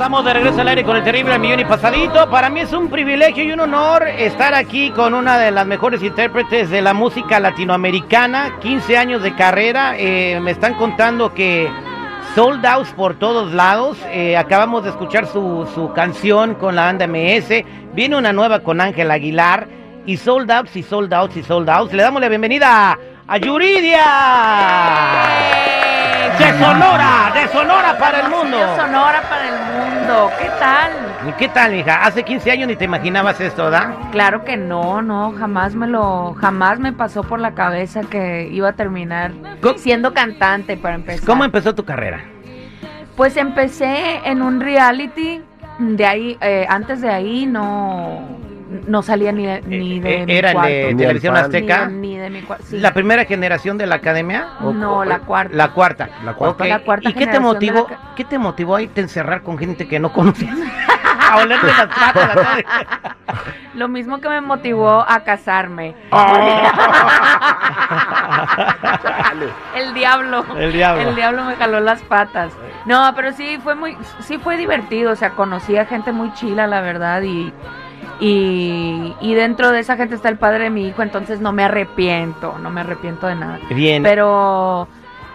Estamos de regreso al aire con el terrible millón y pasadito. Para mí es un privilegio y un honor estar aquí con una de las mejores intérpretes de la música latinoamericana. 15 años de carrera. Eh, me están contando que sold out por todos lados. Eh, acabamos de escuchar su, su canción con la banda MS. Viene una nueva con Ángel Aguilar. Y sold y sold out y sold out. Le damos la bienvenida a Yuridia. De Sonora, de Sonora para el mundo. De Sonora para el mundo. ¿Qué tal? ¿Qué tal, hija? Hace 15 años ni te imaginabas esto, ¿verdad? Claro que no, no, jamás me lo, jamás me pasó por la cabeza que iba a terminar ¿Cómo? siendo cantante para empezar. ¿Cómo empezó tu carrera? Pues empecé en un reality, de ahí, eh, antes de ahí no, no salía ni de, ni de Eh, mi ¿Era cuarto. de Ni Televisión. Azteca? Ni, ni de mi cuarto. sí. ¿La primera generación de la academia? ¿O- No, o- la cuarta. La cuarta. La cuarta. Ok. La cuarta ¿Y qué te de motivó? la ¿Qué te motivó a irte a encerrar con gente que no conocías? a olerte las patas. Lo mismo que me motivó a casarme. El diablo. El diablo. El diablo me jaló las patas. No, pero sí fue muy, sí fue divertido. O sea, conocí a gente muy chila, la verdad, y, y, y dentro de esa gente está el padre de mi hijo, entonces no me arrepiento, no me arrepiento de nada. Bien. Pero,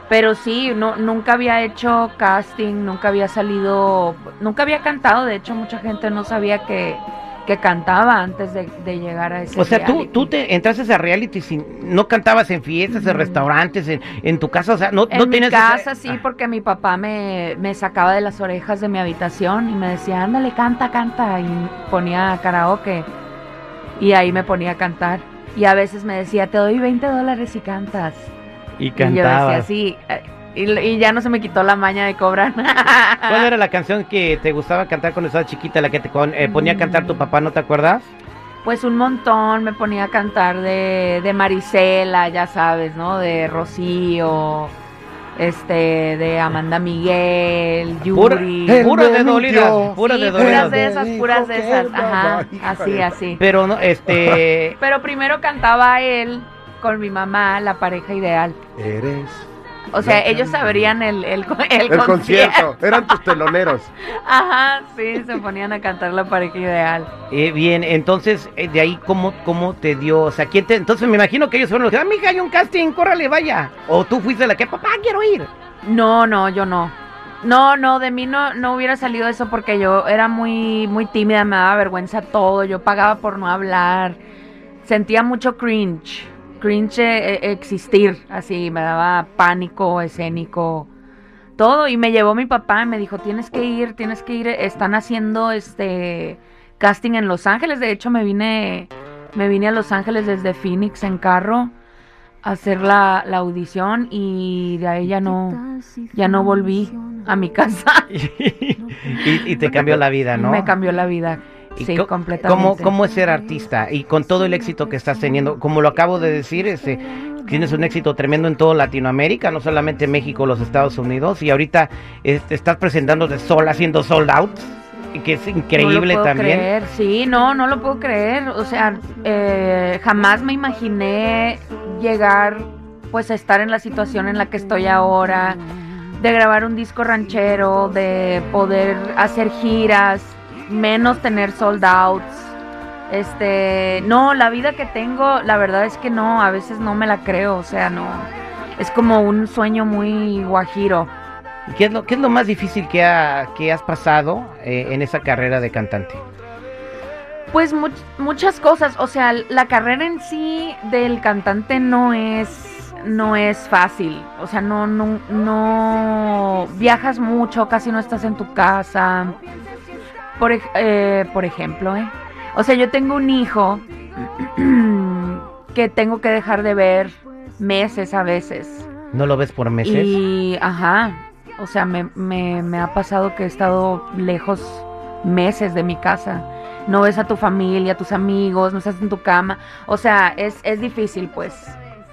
pero sí, no, nunca había hecho casting, nunca había salido, nunca había cantado. De hecho, mucha gente no sabía que, que cantaba antes de, de llegar a ese o sea, tú, reality. tú te entraste a reality sin, no cantabas en fiestas, en restaurantes, en, en tu casa, o sea, no, En no mi tienes casa ese- sí, porque mi papá me, me sacaba de las orejas de mi habitación y me decía, ándale, canta, canta. Y ponía karaoke. Y ahí me ponía a cantar. Y a veces me decía, te doy 20 dólares si cantas. Y Y yo decía, sí. Y, y ya no se me quitó la maña de cobrar. ¿Cuál era la canción que te gustaba cantar cuando estabas chiquita, la que te con- eh, ponía a cantar tu papá, no te acuerdas? Pues un montón, me ponía a cantar de, de Marisela, ya sabes, ¿no? De Rocío, este, de Amanda Miguel, Pura- Yuri. Él de dolidas, Sí, de puras de esas, puras de esas, ajá, no, así, así. Pero no, este, Pero primero cantaba él con mi mamá, la pareja ideal. Eres O sea, ellos sabrían el, el, el concierto. Eran tus teloneros. Ajá, sí, se ponían a cantar la pareja ideal. eh, bien, entonces, eh, de ahí, ¿cómo, ¿cómo te dio? O sea, ¿quién te, entonces me imagino que ellos fueron los que, ah, mija, hay un casting, córrale, vaya. O tú fuiste la que, papá, quiero ir. No, no, yo no. No, no, de mí no, no hubiera salido eso porque yo era muy, muy tímida, me daba vergüenza todo, yo pagaba por no hablar, sentía mucho cringe, cringe eh, existir, así, me daba pánico escénico, todo, y me llevó mi papá y me dijo, tienes que ir, tienes que ir, están haciendo este casting en Los Ángeles, de hecho me vine, me vine a Los Ángeles desde Phoenix en carro a hacer la, la audición y de ahí ya no, ya no volví a mi casa. y, y te cambió la vida, ¿no? Me cambió la vida. ¿Y Sí, co- completamente. ¿Cómo, ¿Cómo es ser artista? Y con todo el éxito que estás teniendo, como lo acabo de decir, este, tienes un éxito tremendo en toda Latinoamérica, no solamente México, los Estados Unidos, y ahorita este, estás presentándote sola, haciendo sold out, que es No lo increíble puedo también. creer. Sí, no, no lo puedo creer. O sea, eh, jamás me imaginé llegar, pues, a estar en la situación en la que estoy ahora, de grabar un disco ranchero, de poder hacer giras, menos tener sold outs. Este, no, la vida que tengo, la verdad es que no, a veces no me la creo, o sea, no. Es como un sueño muy guajiro. ¿Y ¿Qué es lo, qué es lo más difícil que, ha- que has pasado eh, en esa carrera de cantante? Pues much- muchas cosas, o sea, la carrera en sí del cantante no es no es fácil, o sea, no no no viajas mucho, casi no estás en tu casa. Por eh, por ejemplo, ¿eh? O sea, yo tengo un hijo que tengo que dejar de ver meses a veces ¿No lo ves por meses? Y, ajá, o sea, me, me, me ha pasado que he estado lejos meses de mi casa. No ves a tu familia, a tus amigos, no estás en tu cama. O sea, es, es difícil, pues.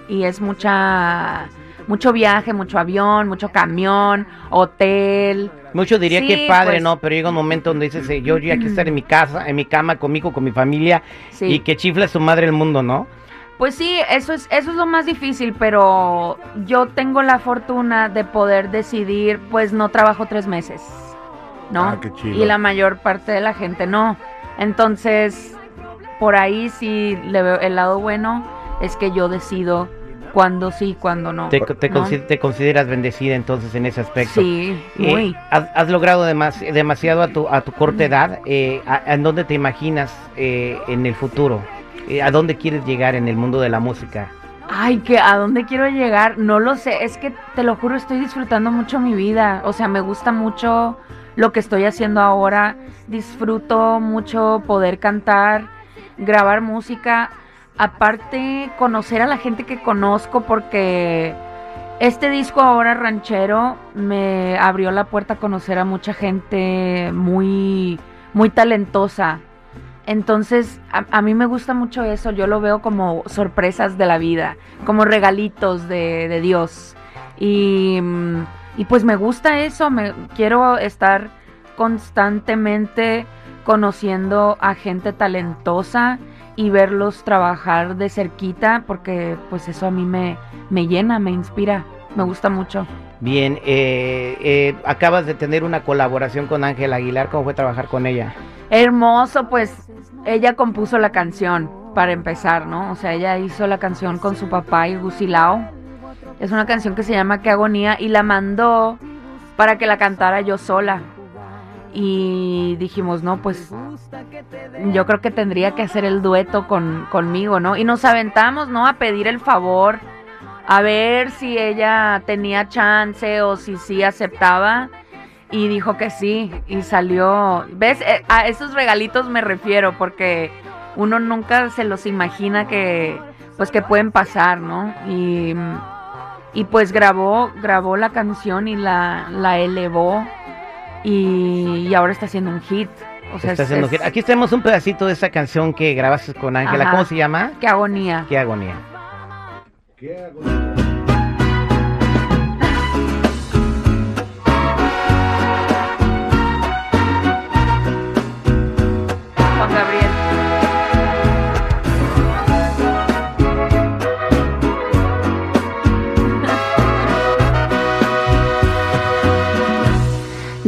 Y es mucha, mucho viaje, mucho avión, mucho camión, hotel. Mucho diría Sí, que padre, pues. ¿no? Pero llega un momento donde dices, eh, yo ya quiero estar en mi casa, en mi cama, conmigo, con mi familia, Sí. y que chifla su madre el mundo, ¿no? Pues sí, eso es, eso es lo más difícil, pero yo tengo la fortuna de poder decidir, pues no trabajo tres meses, ¿no? Ah, qué chido. Y la mayor parte de la gente no. Entonces, por ahí sí le veo el lado bueno, es que yo decido cuándo sí, cuándo no. Te, te, ¿no? consi- te consideras bendecida entonces en ese aspecto. Sí, Eh, muy. has, has logrado demas- demasiado a tu, a tu corta edad. Eh, a- ¿En dónde te imaginas eh, en el futuro? Eh, ¿A dónde quieres llegar en el mundo de la música? Ay, que a dónde quiero llegar, no lo sé, es que te lo juro, estoy disfrutando mucho mi vida, o sea, me gusta mucho lo que estoy haciendo ahora, disfruto mucho poder cantar, grabar música, aparte conocer a la gente que conozco porque este disco ahora ranchero me abrió la puerta a conocer a mucha gente muy muy talentosa. Entonces, a, mí me gusta mucho eso, yo lo veo como sorpresas de la vida, como regalitos de, de Dios. Y, mm, y pues me gusta eso, me quiero estar constantemente conociendo a gente talentosa y verlos trabajar de cerquita, porque pues eso a mí me, me llena, me inspira, me gusta mucho. Bien, eh, eh, acabas de tener una colaboración con Ángela Aguilar. ¿Cómo fue trabajar con ella? Hermoso, pues ella compuso la canción para empezar, ¿no? O sea, ella hizo la canción con su papá y Gusilao. Es una canción que se llama Qué agonía y la mandó para que la cantara yo sola. Y dijimos, no, pues yo creo que tendría que hacer el dueto con, conmigo, ¿no? Y nos aventamos, ¿no? A pedir el favor, a ver si ella tenía chance o si sí aceptaba. Y dijo que sí, y salió. ¿Ves? Eh, A esos regalitos me refiero, porque uno nunca se los imagina que, pues, que pueden pasar, ¿no? Y, y pues grabó, grabó la canción y la, la elevó, y, y ahora está haciendo un hit. O sea, Está es- haciendo es- gira. Aquí tenemos un pedacito de esa canción que grabaste con Ángela. ¿Cómo se llama? Qué agonía. Qué agonía. ¿Qué hago?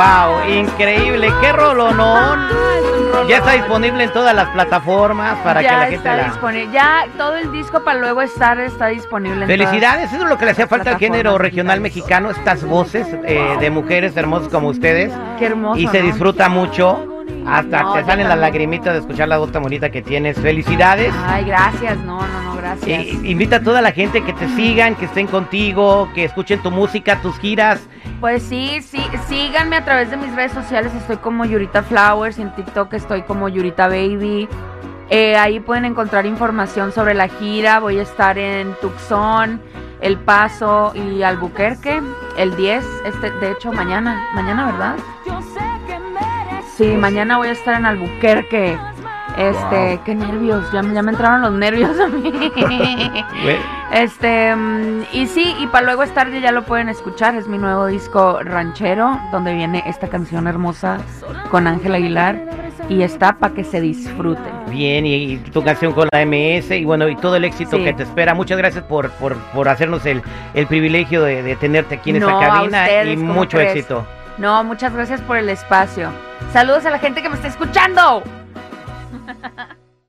¡Wow! Increíble. ¡Qué rolonón! Ya está disponible en todas las plataformas para ya que la gente está la... disponible. Ya todo el disco para luego estar está disponible. en Felicidades, todas eso es lo que le hacía falta al género regional digitales. mexicano, estas voces eh, de mujeres hermosas como ustedes. Qué hermoso. Y se ¿no? disfruta mucho, hasta No, te salen las lagrimitas de escuchar la voz tan bonita que tienes. Felicidades. Ay, gracias. No, no, no, gracias. Invita a toda la gente que te sigan, que estén contigo, que escuchen tu música, tus giras. Pues sí, sí, síganme a través de mis redes sociales, estoy como Yurita Flowers, en TikTok estoy como Yurita Baby. Eh, ahí pueden encontrar información sobre la gira, voy a estar en Tucson, El Paso y Albuquerque el 10, este, de hecho mañana, mañana, ¿verdad? Sí, mañana voy a estar en Albuquerque. Este, wow. qué nervios, ya, ya, me entraron los nervios a mí. este, mm, y sí, y para luego es tarde, ya lo pueden escuchar, es mi nuevo disco ranchero, donde viene esta canción hermosa con Ángel Aguilar y está para que se disfrute. Bien, y, tu canción con la MS y bueno, y todo el éxito que te espera. Muchas gracias por, por, por hacernos el, el privilegio de, tenerte aquí en no, esta cabina y mucho éxito. No, muchas gracias por el espacio. Saludos a la gente que me está escuchando.